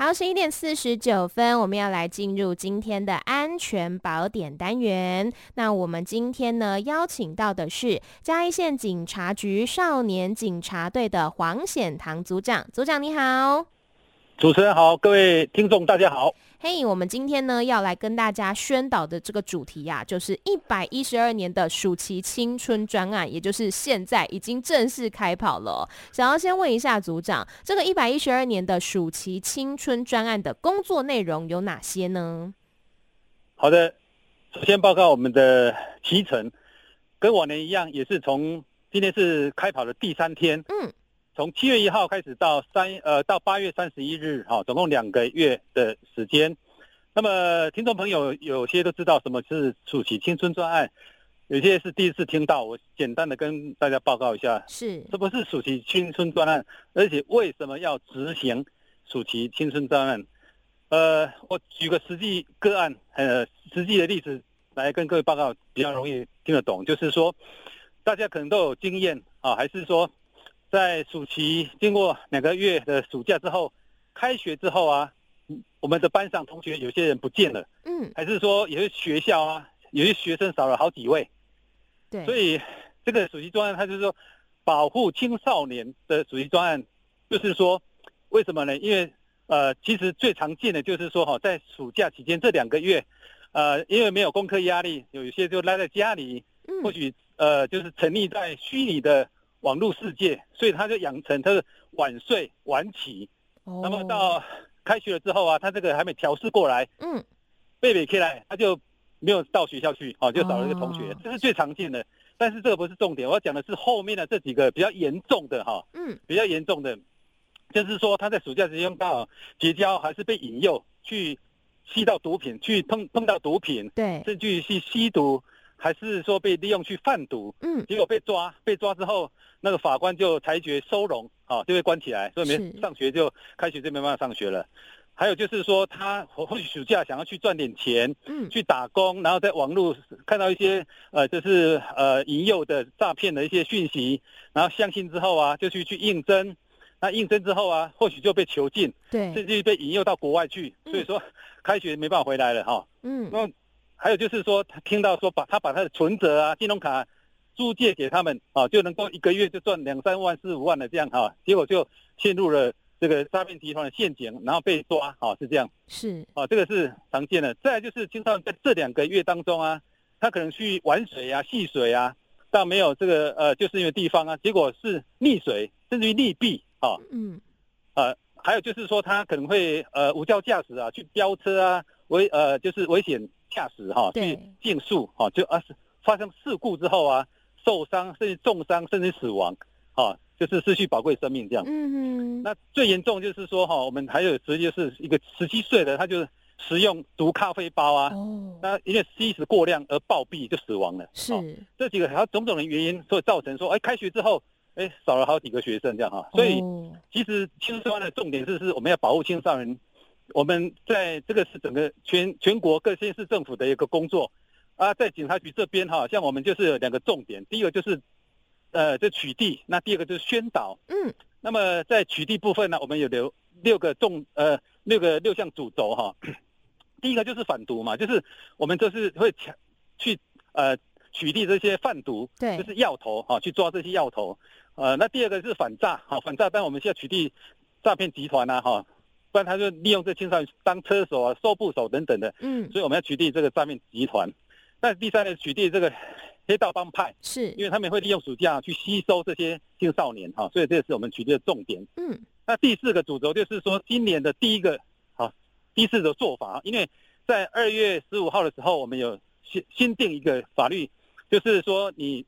好，十一点四十九分，我们要来进入今天的安全宝典单元。那我们今天呢，邀请到的是嘉义县警察局少年警察队的黄显堂组长。组长你好，主持人好，各位听众大家好。嘿，我们今天呢要来跟大家宣导的这个主题呀、啊，就是一百一十二年的暑期青春专案，也就是现在已经正式开跑了。想要先问一下组长，这个一百一十二年的暑期青春专案的工作内容有哪些呢？好的，首先报告我们的期程，跟往年一样，也是从今天是开跑的第三天，嗯。从七月一号开始到三呃到八月三十一日，哈，总共两个月的时间。那么听众朋友有些都知道什么是暑期青春专案，有些是第一次听到。我简单的跟大家报告一下，是什么是暑期青春专案，而且为什么要执行暑期青春专案？呃，我举个实际个案，呃，实际的例子来跟各位报告，比较容易听得懂。就是说，大家可能都有经验啊，还是说？在暑期经过两个月的暑假之后，开学之后啊，我们的班上同学有些人不见了，嗯，还是说有些学校啊，有些学生少了好几位，对，所以这个暑期专案，它就是说保护青少年的暑期专案，就是说为什么呢？因为呃，其实最常见的就是说哈，在暑假期间这两个月，呃，因为没有功课压力，有一些就赖在家里，或许呃，就是沉溺在虚拟的。网络世界，所以他就养成他是晚睡晚起。哦。那么到开学了之后啊，他这个还没调试过来，嗯，背背起来，他就没有到学校去，哦，就找了一个同学，这是最常见的。但是这个不是重点，我要讲的是后面的这几个比较严重的哈，嗯，比较严重的，就是说他在暑假时间刚好结交，还是被引诱去吸到毒品，去碰碰到毒品，对，甚至去吸毒。还是说被利用去贩毒，嗯，结果被抓，被抓之后，那个法官就裁决收容，啊，就被关起来，所以没上学就开学就没办法上学了。还有就是说，他或许暑假想要去赚点钱，嗯，去打工，然后在网络看到一些呃，就是呃引诱的诈骗的一些讯息，然后相信之后啊，就去去应征，那应征之后啊，或许就被囚禁，对，甚至被引诱到国外去，所以说开学没办法回来了，哈，嗯，那。还有就是说，他听到说把他把他的存折啊、信用卡租借给他们啊，就能够一个月就赚两三万、四五万的这样哈，结果就陷入了这个诈骗集团的陷阱，然后被抓啊，是这样。是啊，这个是常见的。再来就是青少年在这两个月当中啊，他可能去玩水啊、戏水啊，但没有这个呃，就是因为地方啊，结果是溺水，甚至于溺毙啊。嗯。呃，还有就是说，他可能会呃无照驾驶啊，去飙车啊，危呃就是危险。驾驶哈去竞速哈，就啊是发生事故之后啊，受伤甚至重伤甚至死亡，哈，就是失去宝贵生命这样。嗯嗯。那最严重就是说哈，我们还有直接是一个十七岁的，他就食用毒咖啡包啊，哦，那因为吸食过量而暴毙就死亡了。是。这几个还有种种的原因，所以造成说，哎，开学之后，哎，少了好几个学生这样哈。所以其实青少年的重点是是我们要保护青少年。我们在这个是整个全全国各县市政府的一个工作啊，在警察局这边哈，像我们就是有两个重点，第一个就是呃这取缔，那第二个就是宣导。嗯，那么在取缔部分呢，我们有六六个重呃六个六项主轴哈。第一个就是反毒嘛，就是我们就是会抢去呃取缔这些贩毒，对，就是要头哈，去抓这些要头。呃，那第二个是反诈哈，反诈，但我们现在取缔诈骗集团呐哈。不然他就利用这青少年当车手啊、收部手等等的，嗯，所以我们要取缔这个诈骗集团。那第三呢取缔这个黑道帮派，是因为他们会利用暑假去吸收这些青少年哈，所以这是我们取缔的重点。嗯，那第四个主轴就是说，今年的第一个好第四个做法，因为在二月十五号的时候，我们有新新定一个法律，就是说你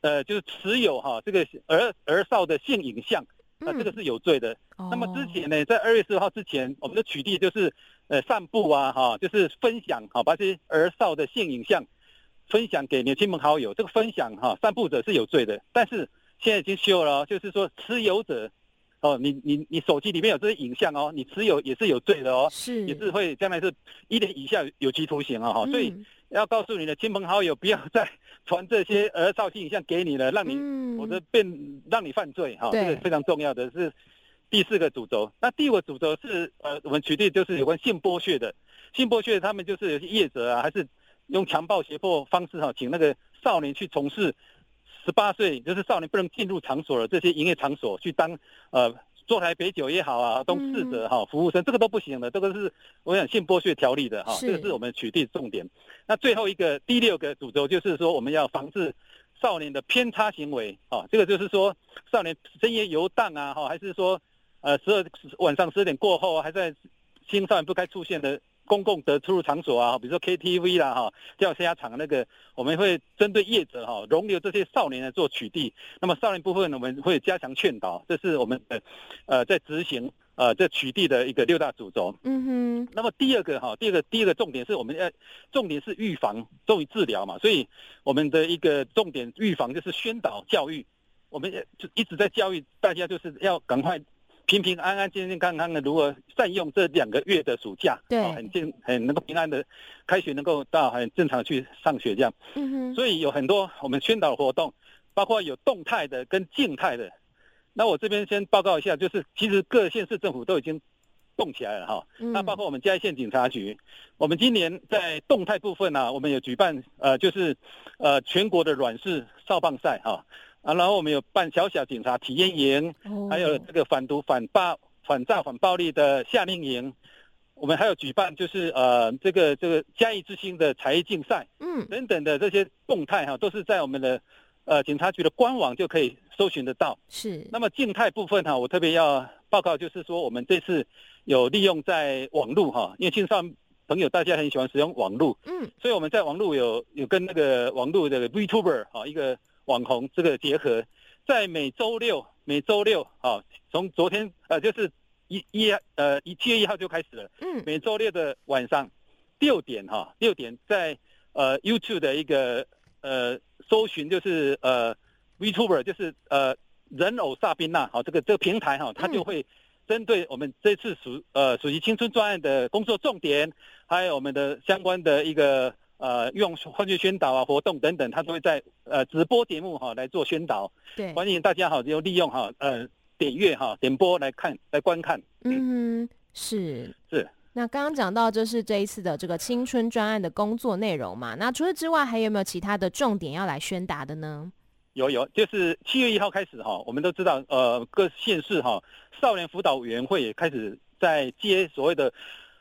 呃就是持有哈这个儿儿少的性影像。那这个是有罪的。嗯、那么之前呢，在二月十五号之前，我们的取缔就是，呃，散布啊，哈，就是分享，哈，把这些儿少的性影像分享给你的亲朋好友。这个分享，哈，散布者是有罪的。但是现在已经修了，就是说持有者，哦，你你你手机里面有这些影像哦，你持有也是有罪的哦，是，也是会将来是一年以下有期徒刑啊，哈，所以。要告诉你的亲朋好友，不要再传这些儿少性影像给你了，让你，或者变让你犯罪哈，这个非常重要的是，第四个主轴。那第五个主轴是呃，我们取缔就是有关性剥削的，性剥削他们就是有些业者啊，还是用强暴胁迫方式哈，请那个少年去从事十八岁就是少年不能进入场所的这些营业场所去当呃。坐台北酒也好啊，当侍者哈，服务生这个都不行的，这个是我想性剥削条例的哈，这个是我们取缔的重点。那最后一个第六个主轴就是说，我们要防治少年的偏差行为啊，这个就是说少年深夜游荡啊，哈，还是说呃十二晚上十二点过后还在青少年不该出现的。公共的出入场所啊，比如说 KTV 啦，哈，钓虾场那个，我们会针对业者哈，容留这些少年来做取缔。那么少年部分，我们会加强劝导，这是我们的呃在执行呃这取缔的一个六大主轴。嗯哼。那么第二个哈，第二个第二个重点是我们要重点是预防重于治疗嘛，所以我们的一个重点预防就是宣导教育，我们就一直在教育大家，就是要赶快。平平安安、健健康康的，如何善用这两个月的暑假？对，很健、很能够平安的开学，能够到很正常去上学这样。嗯哼。所以有很多我们宣导活动，包括有动态的跟静态的。那我这边先报告一下，就是其实各县市政府都已经动起来了哈。那包括我们嘉义县警察局，我们今年在动态部分呢、啊，我们有举办呃，就是呃全国的软式少棒赛哈。啊，然后我们有办小小警察体验营，还有这个反毒、反霸、反诈、反暴力的夏令营。我们还有举办就是呃这个这个嘉义之星的才艺竞赛，嗯，等等的这些动态哈，都是在我们的呃警察局的官网就可以搜寻得到。是。那么静态部分哈，我特别要报告就是说，我们这次有利用在网络哈，因为青少年朋友大家很喜欢使用网络，嗯，所以我们在网络有有跟那个网络的 VTuber 哈一个。网红这个结合，在每周六，每周六，啊，从昨天呃，就是一一呃一七月一号就开始了，嗯，每周六的晚上六点哈，六点在呃 YouTube 的一个呃搜寻就是呃 VTuber 就是呃人偶萨宾娜，好，这个这个平台哈，它就会针对我们这次属呃属于青春专案的工作重点，还有我们的相关的一个。呃，用换句宣导啊，活动等等，他都会在呃直播节目哈来做宣导。对，欢迎大家好，就利用哈呃点阅哈点播来看来观看。嗯，是是。那刚刚讲到就是这一次的这个青春专案的工作内容嘛，那除此之外还有没有其他的重点要来宣达的呢？有有，就是七月一号开始哈，我们都知道呃各县市哈少年辅导委员会也开始在接所谓的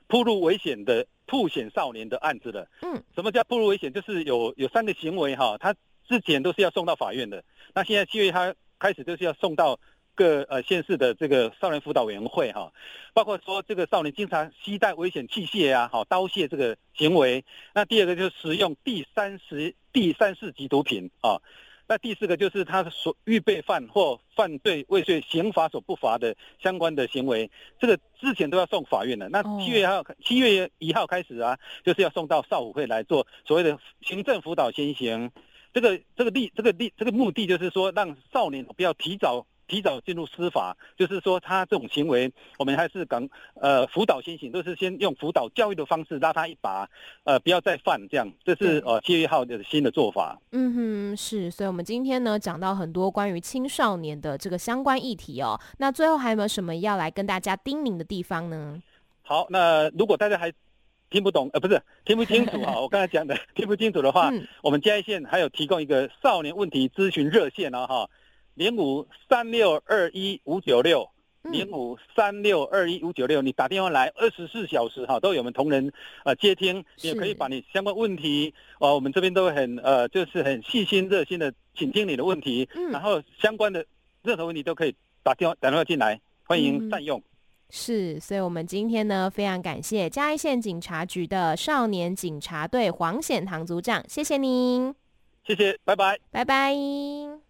暴露危险的。曝险少年的案子了，嗯，什么叫暴露危险？就是有有三个行为哈，他之前都是要送到法院的，那现在七月他开始就是要送到各呃县市的这个少年辅导委员会哈，包括说这个少年经常携带危险器械啊，好刀械这个行为，那第二个就是使用第三十第三四级毒品啊。那第四个就是他所预备犯或犯罪未遂刑法所不罚的相关的行为，这个之前都要送法院的。那七月一号七月一号开始啊，就是要送到少辅会来做所谓的行政辅导先行。这个这个例这个例这个目的就是说，让少年不要提早。提早进入司法，就是说他这种行为，我们还是讲呃辅导先行，都是先用辅导教育的方式拉他一把，呃不要再犯这样，这是呃七月一号的新的做法。嗯哼，是，所以我们今天呢讲到很多关于青少年的这个相关议题哦。那最后还有没有什么要来跟大家叮咛的地方呢？好，那如果大家还听不懂，呃不是听不清楚哈，我刚才讲的听不清楚的话，嗯、我们嘉义县还有提供一个少年问题咨询热线哦哈。零五三六二一五九六，零五三六二一五九六，你打电话来，二十四小时哈都有我们同仁呃接听，也可以把你相关问题哦、呃，我们这边都很呃就是很细心热心的倾听你的问题，嗯，然后相关的任何问题都可以打电话打电话进来，欢迎善用。是，所以我们今天呢非常感谢嘉义县警察局的少年警察队黄显堂组长，谢谢您，谢谢，拜拜，拜拜。